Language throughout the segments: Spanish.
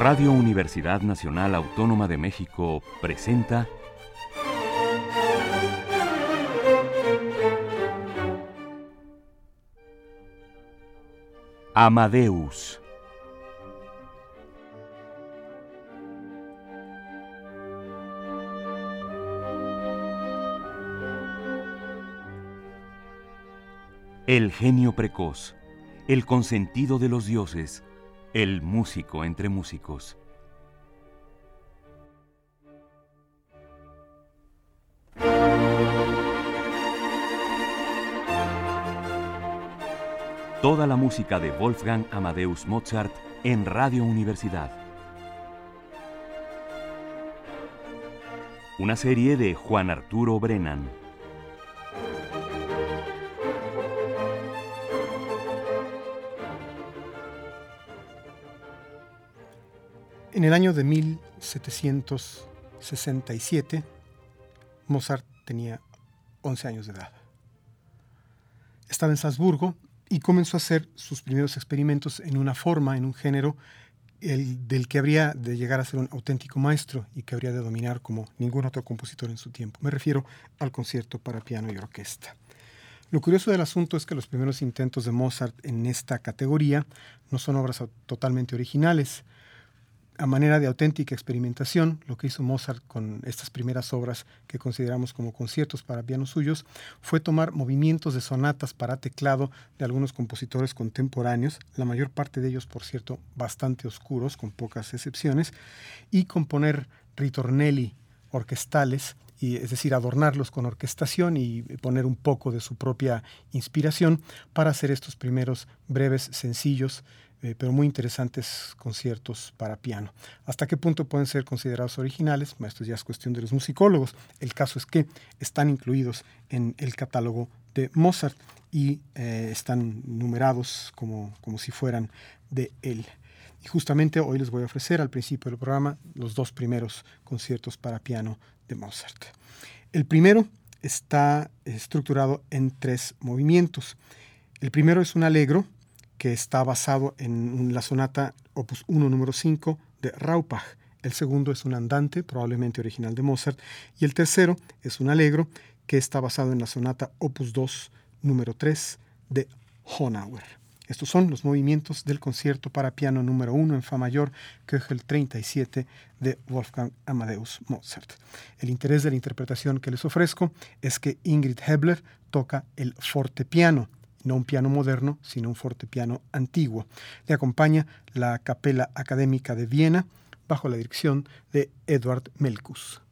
Radio Universidad Nacional Autónoma de México presenta Amadeus. El genio precoz, el consentido de los dioses, el músico entre músicos. Toda la música de Wolfgang Amadeus Mozart en Radio Universidad. Una serie de Juan Arturo Brennan. En el año de 1767, Mozart tenía 11 años de edad. Estaba en Salzburgo y comenzó a hacer sus primeros experimentos en una forma, en un género, el, del que habría de llegar a ser un auténtico maestro y que habría de dominar como ningún otro compositor en su tiempo. Me refiero al concierto para piano y orquesta. Lo curioso del asunto es que los primeros intentos de Mozart en esta categoría no son obras totalmente originales, a manera de auténtica experimentación, lo que hizo Mozart con estas primeras obras que consideramos como conciertos para piano suyos fue tomar movimientos de sonatas para teclado de algunos compositores contemporáneos, la mayor parte de ellos, por cierto, bastante oscuros, con pocas excepciones, y componer ritornelli orquestales, y, es decir, adornarlos con orquestación y poner un poco de su propia inspiración para hacer estos primeros breves, sencillos, eh, pero muy interesantes conciertos para piano. ¿Hasta qué punto pueden ser considerados originales? Esto ya es cuestión de los musicólogos. El caso es que están incluidos en el catálogo de Mozart y eh, están numerados como, como si fueran de él. Y justamente hoy les voy a ofrecer al principio del programa los dos primeros conciertos para piano de Mozart. El primero está estructurado en tres movimientos. El primero es un allegro, que está basado en la sonata opus 1 número 5 de Raupach. El segundo es un andante, probablemente original de Mozart, y el tercero es un allegro que está basado en la sonata opus 2 número 3 de Honauer. Estos son los movimientos del concierto para piano número 1 en fa mayor, Köchel 37 de Wolfgang Amadeus Mozart. El interés de la interpretación que les ofrezco es que Ingrid Hebler toca el fortepiano no un piano moderno, sino un fortepiano antiguo. Le acompaña la Capela Académica de Viena bajo la dirección de Edward Melkus.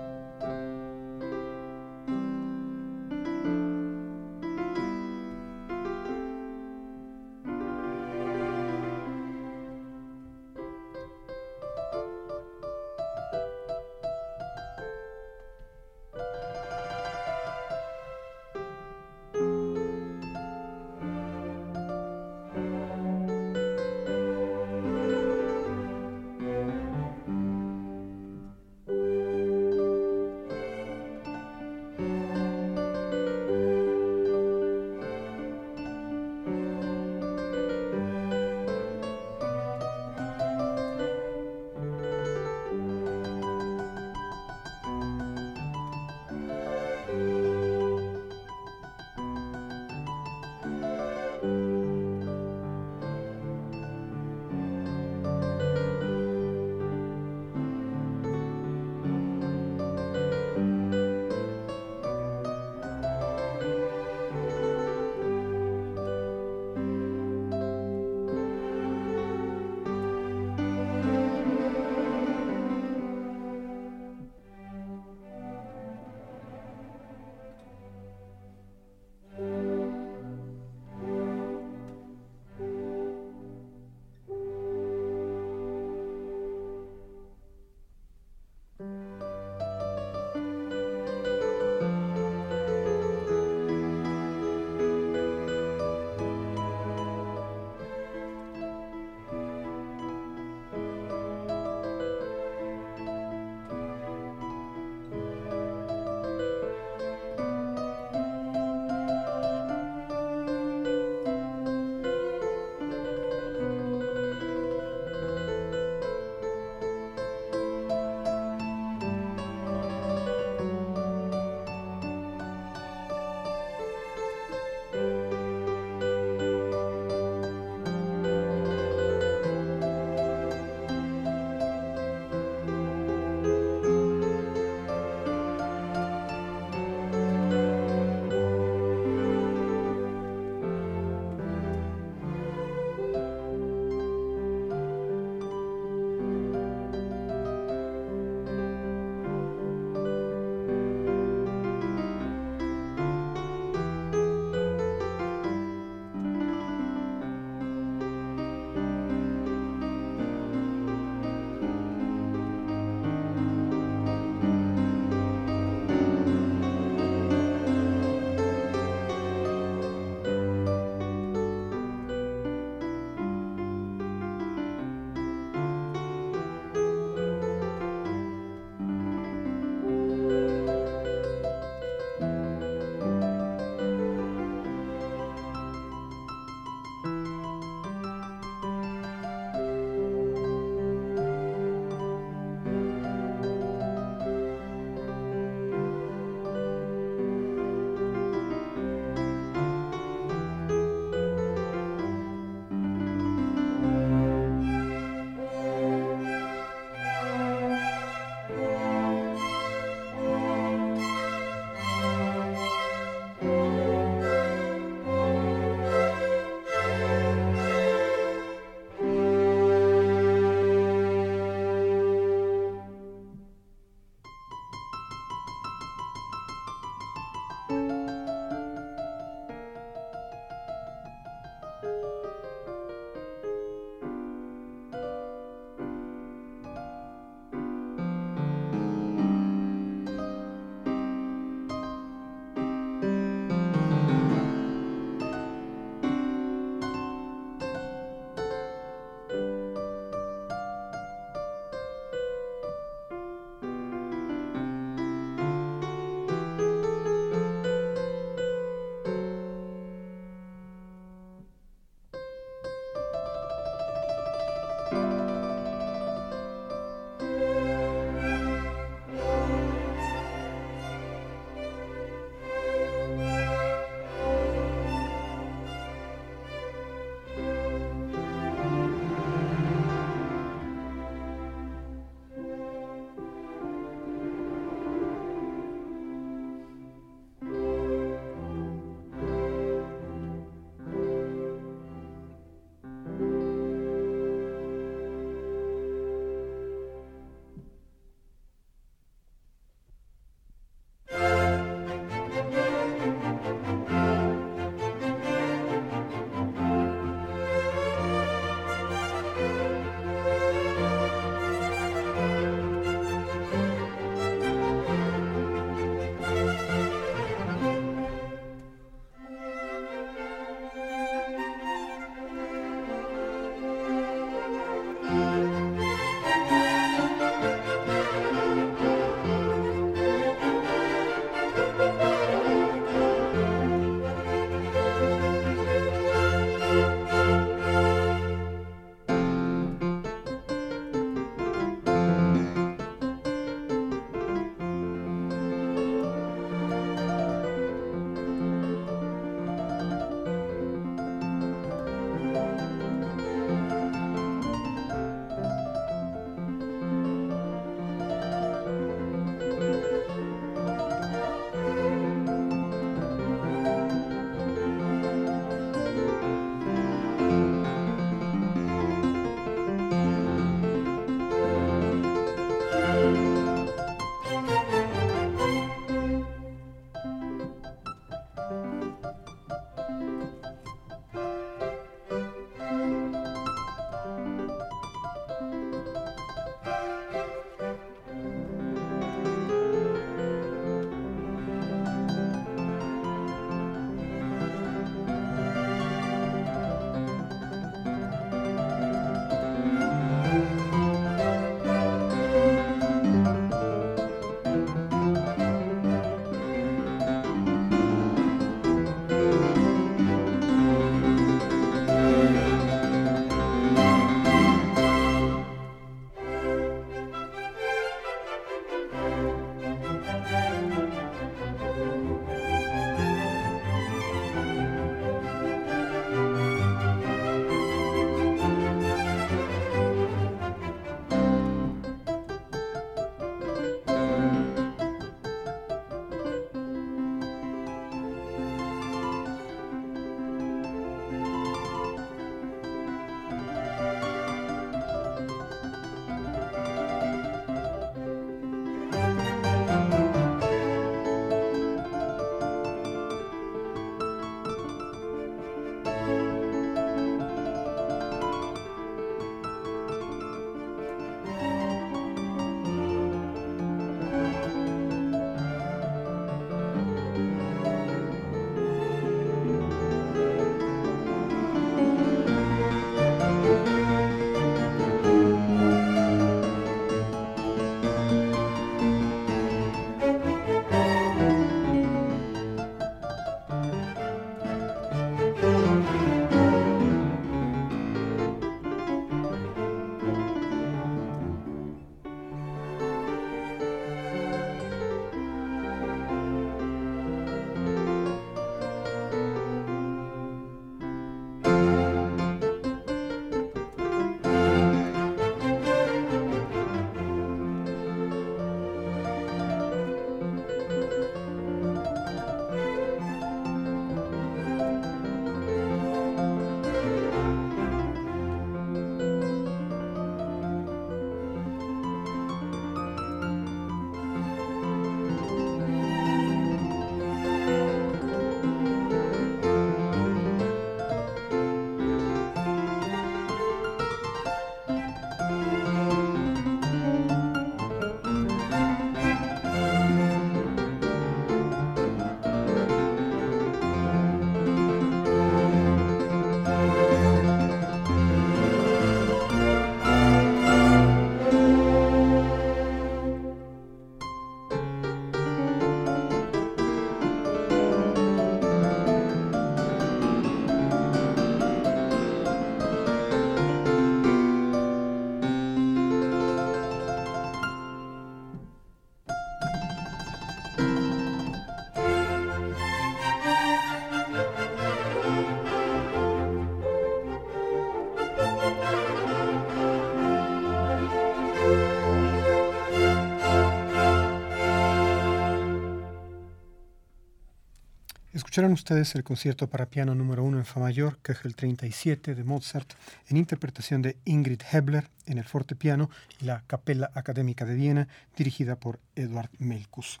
Escucharon ustedes el concierto para piano número 1 en Fa mayor, el 37 de Mozart, en interpretación de Ingrid Hebler en el fortepiano y la Capella Académica de Viena, dirigida por Eduard Melkus.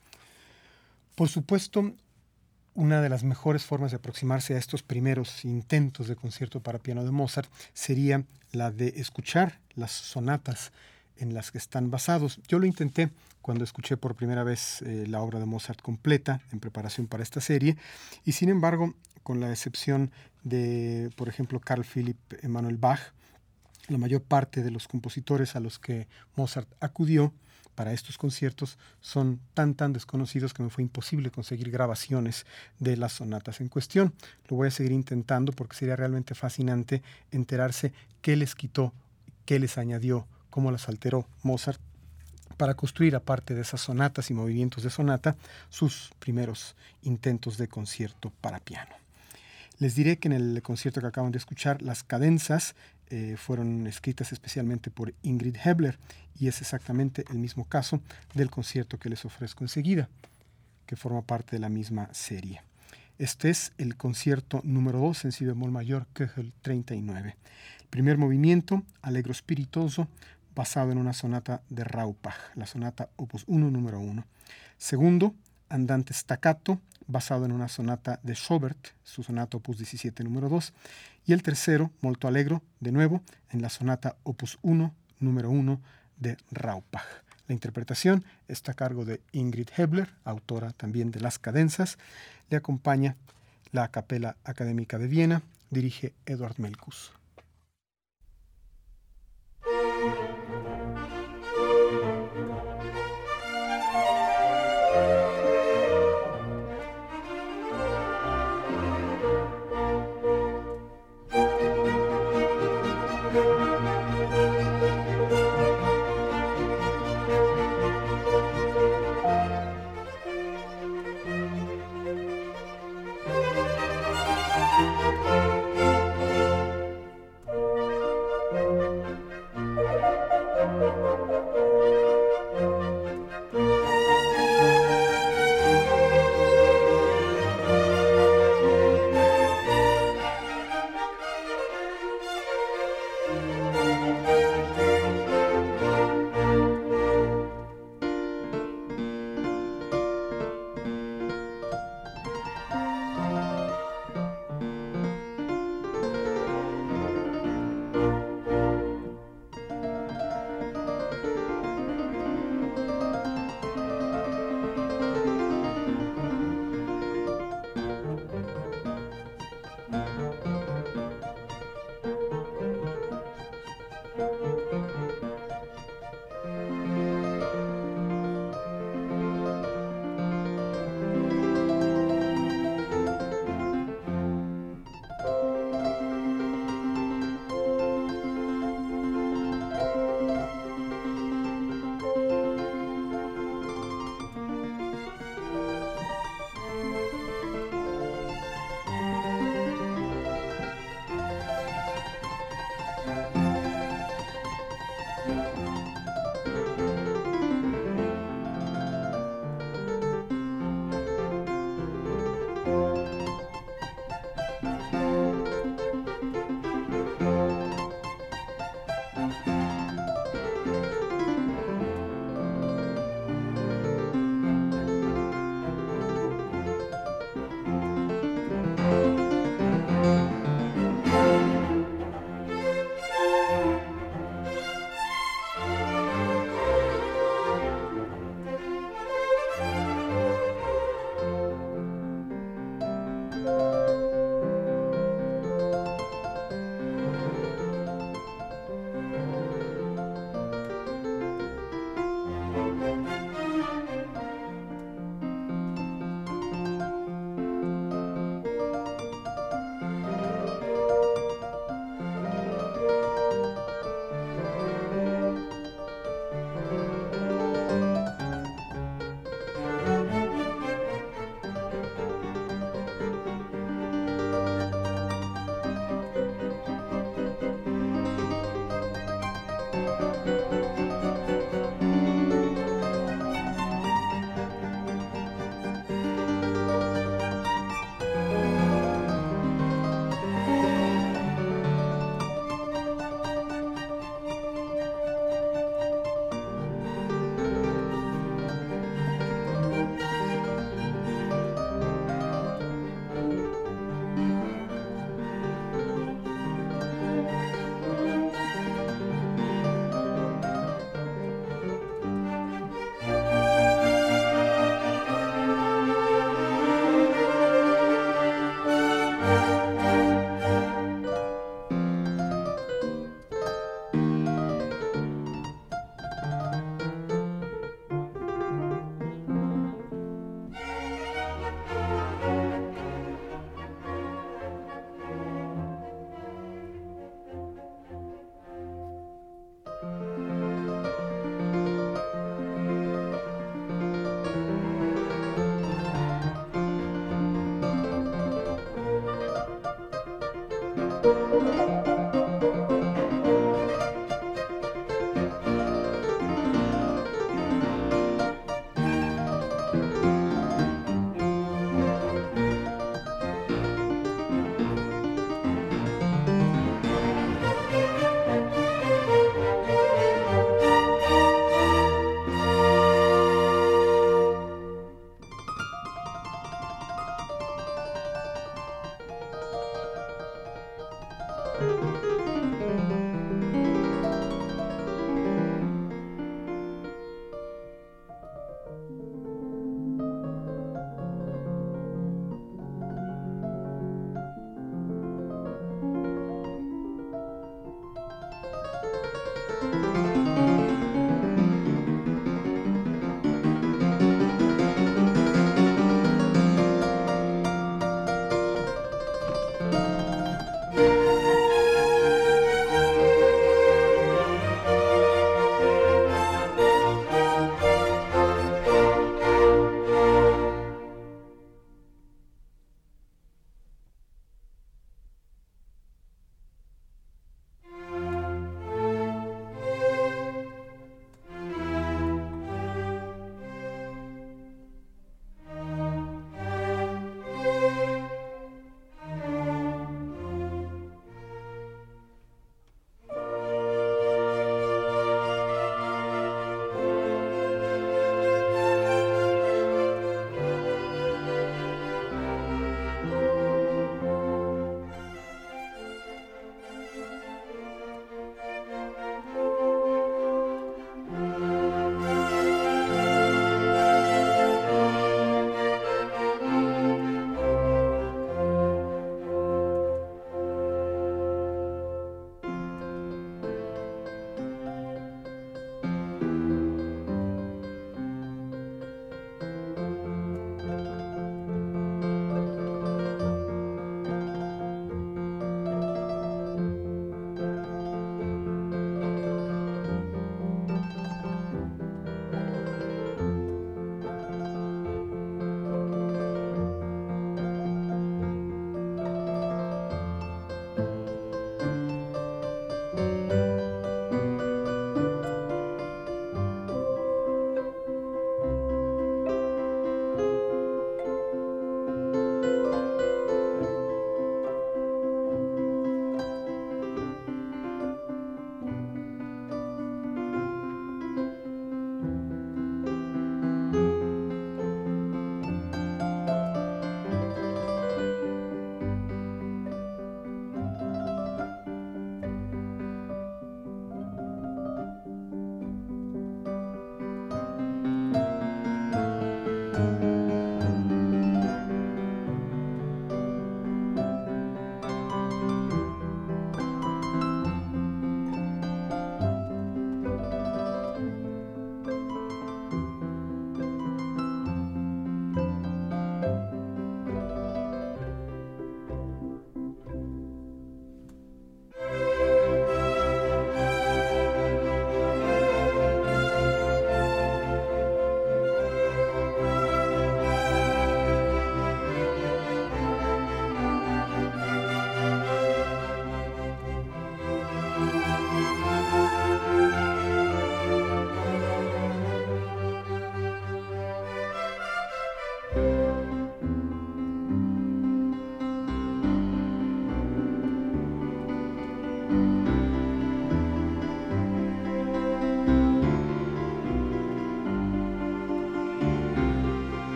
Por supuesto, una de las mejores formas de aproximarse a estos primeros intentos de concierto para piano de Mozart sería la de escuchar las sonatas en las que están basados. Yo lo intenté cuando escuché por primera vez eh, la obra de Mozart completa en preparación para esta serie y sin embargo, con la excepción de, por ejemplo, Carl Philipp Emanuel Bach, la mayor parte de los compositores a los que Mozart acudió para estos conciertos son tan tan desconocidos que me fue imposible conseguir grabaciones de las sonatas en cuestión. Lo voy a seguir intentando porque sería realmente fascinante enterarse qué les quitó, qué les añadió, cómo las alteró Mozart para construir, aparte de esas sonatas y movimientos de sonata, sus primeros intentos de concierto para piano. Les diré que en el concierto que acaban de escuchar, las cadenzas eh, fueron escritas especialmente por Ingrid Hebler y es exactamente el mismo caso del concierto que les ofrezco enseguida, que forma parte de la misma serie. Este es el concierto número 2 en si bemol mayor, Köchel 39. Primer movimiento, alegro espirituoso, basado en una sonata de Raupach, la sonata opus 1 número 1. Segundo, andante staccato, basado en una sonata de Schobert, su sonata opus 17 número 2. Y el tercero, molto allegro, de nuevo, en la sonata opus 1 número 1 de Raupach. La interpretación está a cargo de Ingrid Hebler, autora también de Las Cadenzas. Le acompaña la Capela Académica de Viena, dirige Edward Melkus.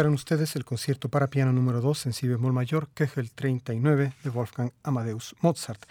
Escucharon ustedes el concierto para piano número 2 en si bemol mayor, Kegel 39 de Wolfgang Amadeus Mozart,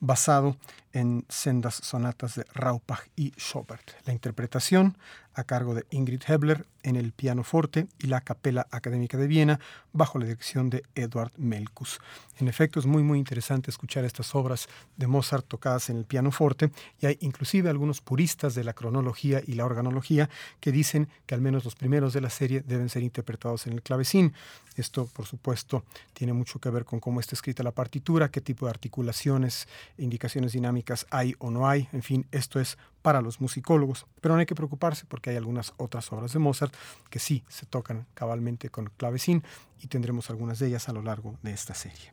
basado en sendas sonatas de Raupach y Schobert. La interpretación a cargo de Ingrid Hebler en el piano forte y la Capella Académica de Viena bajo la dirección de Eduard Melkus. En efecto, es muy muy interesante escuchar estas obras de Mozart tocadas en el piano forte y hay inclusive algunos puristas de la cronología y la organología que dicen que al menos los primeros de la serie deben ser interpretados en el clavecín. Esto, por supuesto, tiene mucho que ver con cómo está escrita la partitura, qué tipo de articulaciones, indicaciones dinámicas hay o no hay. En fin, esto es para los musicólogos. Pero no hay que preocuparse porque hay algunas otras obras de Mozart que sí se tocan cabalmente con clavecín y tendremos algunas de ellas a lo largo de esta serie.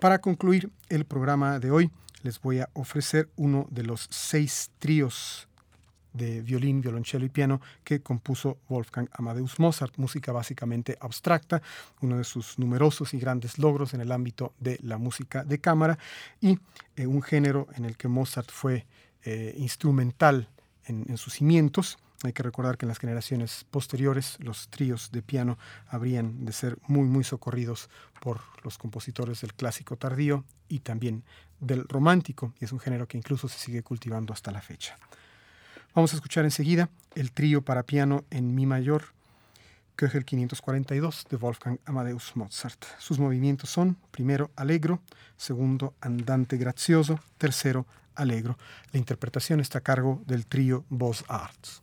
Para concluir el programa de hoy, les voy a ofrecer uno de los seis tríos de violín, violonchelo y piano que compuso Wolfgang Amadeus Mozart, música básicamente abstracta, uno de sus numerosos y grandes logros en el ámbito de la música de cámara y eh, un género en el que Mozart fue eh, instrumental en, en sus cimientos. Hay que recordar que en las generaciones posteriores los tríos de piano habrían de ser muy, muy socorridos por los compositores del clásico tardío y también del romántico, y es un género que incluso se sigue cultivando hasta la fecha. Vamos a escuchar enseguida el trío para piano en Mi mayor, Köchel 542 de Wolfgang Amadeus Mozart. Sus movimientos son, primero, allegro, segundo, andante grazioso, tercero, allegro. La interpretación está a cargo del trío Beaux Arts.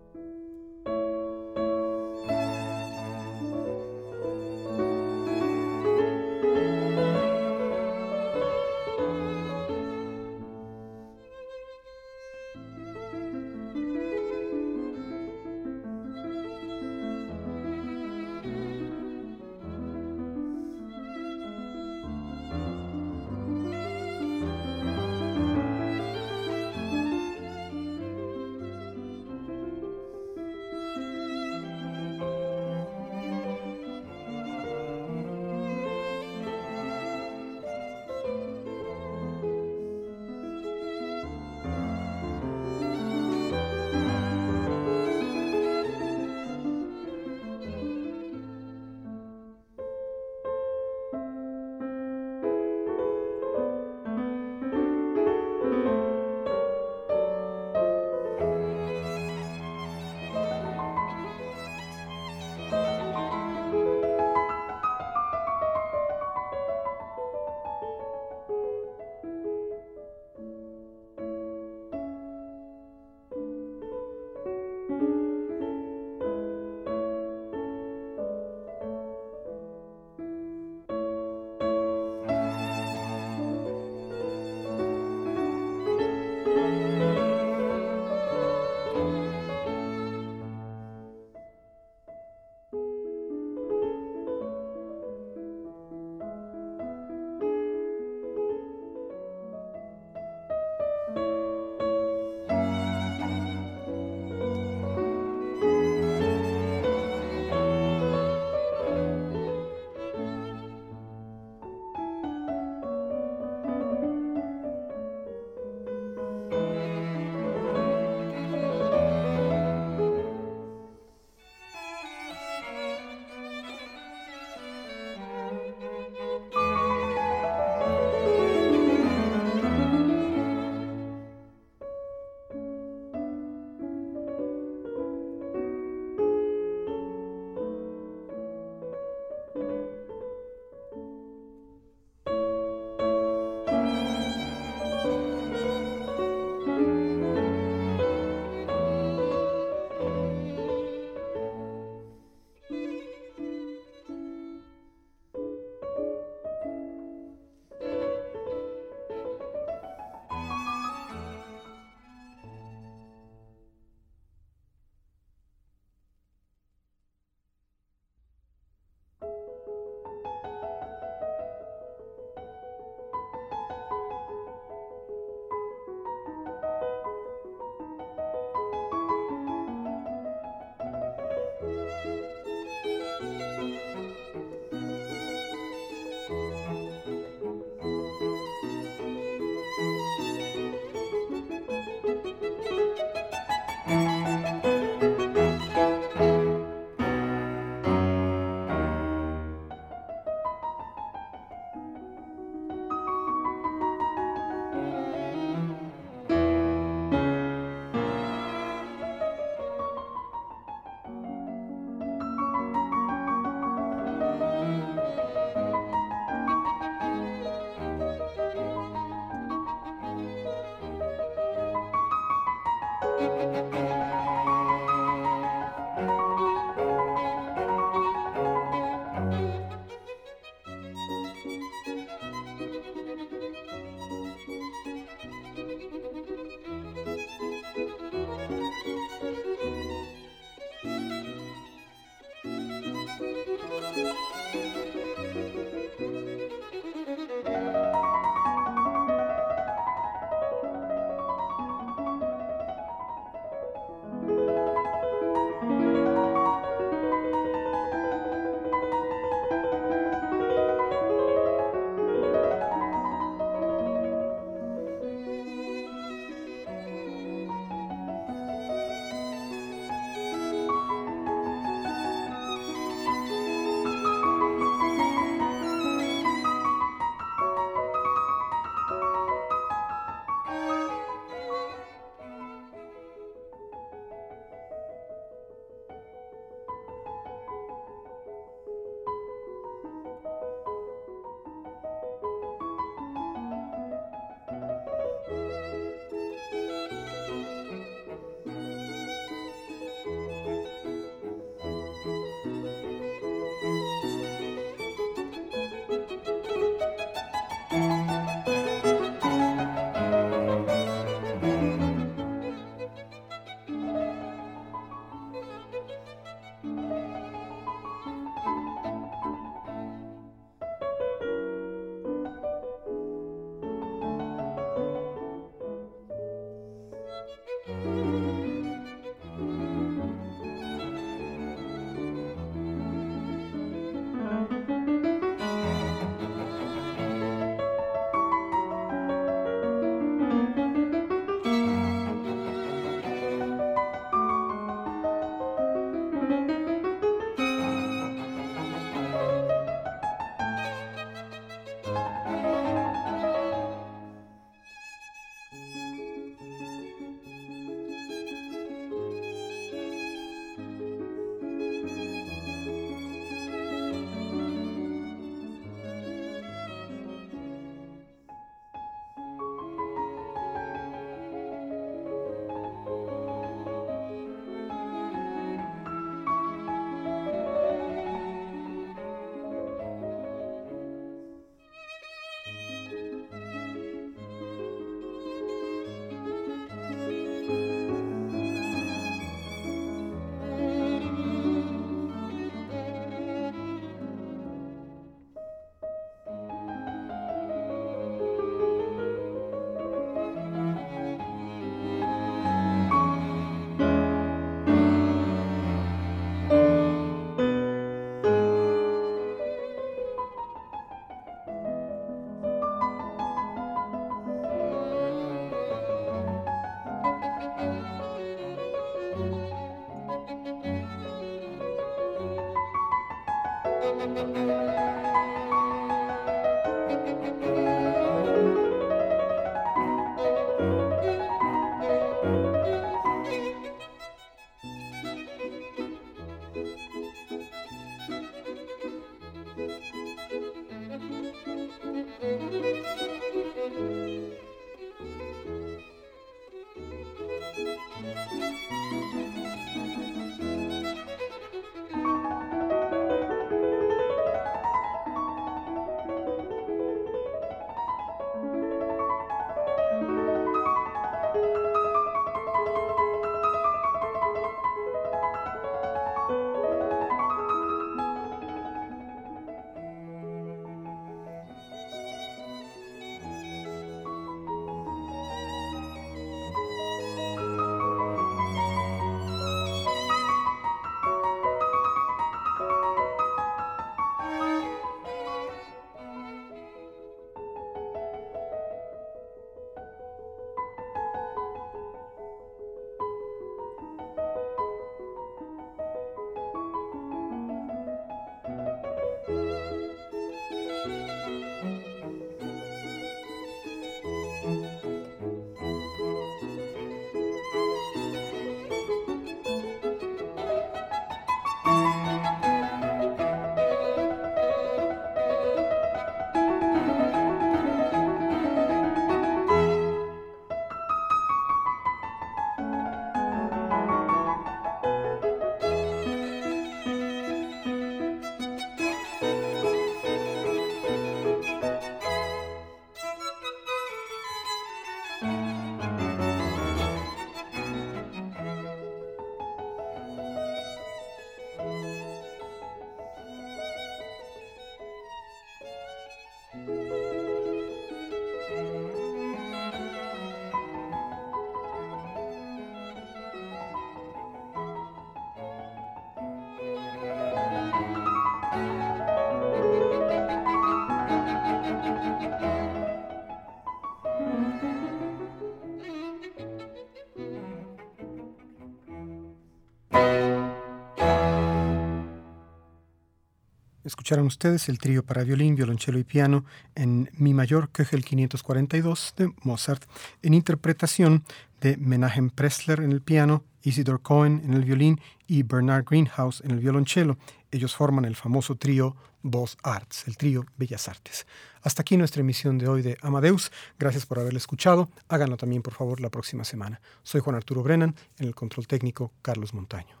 Escucharon ustedes el trío para violín, violonchelo y piano en Mi mayor Köchel 542 de Mozart, en interpretación de Menahem Pressler en el piano, Isidor Cohen en el violín y Bernard Greenhouse en el violonchelo. Ellos forman el famoso trío Voz Arts, el trío Bellas Artes. Hasta aquí nuestra emisión de hoy de Amadeus. Gracias por haberla escuchado. Háganlo también, por favor, la próxima semana. Soy Juan Arturo Brennan, en el control técnico Carlos Montaño.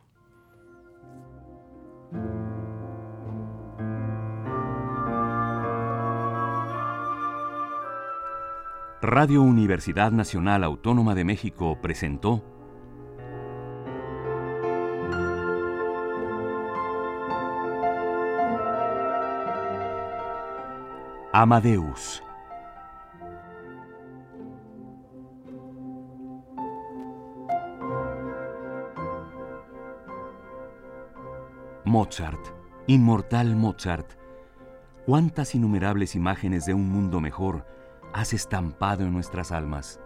Radio Universidad Nacional Autónoma de México presentó Amadeus. Mozart, inmortal Mozart, cuántas innumerables imágenes de un mundo mejor has estampado en nuestras almas.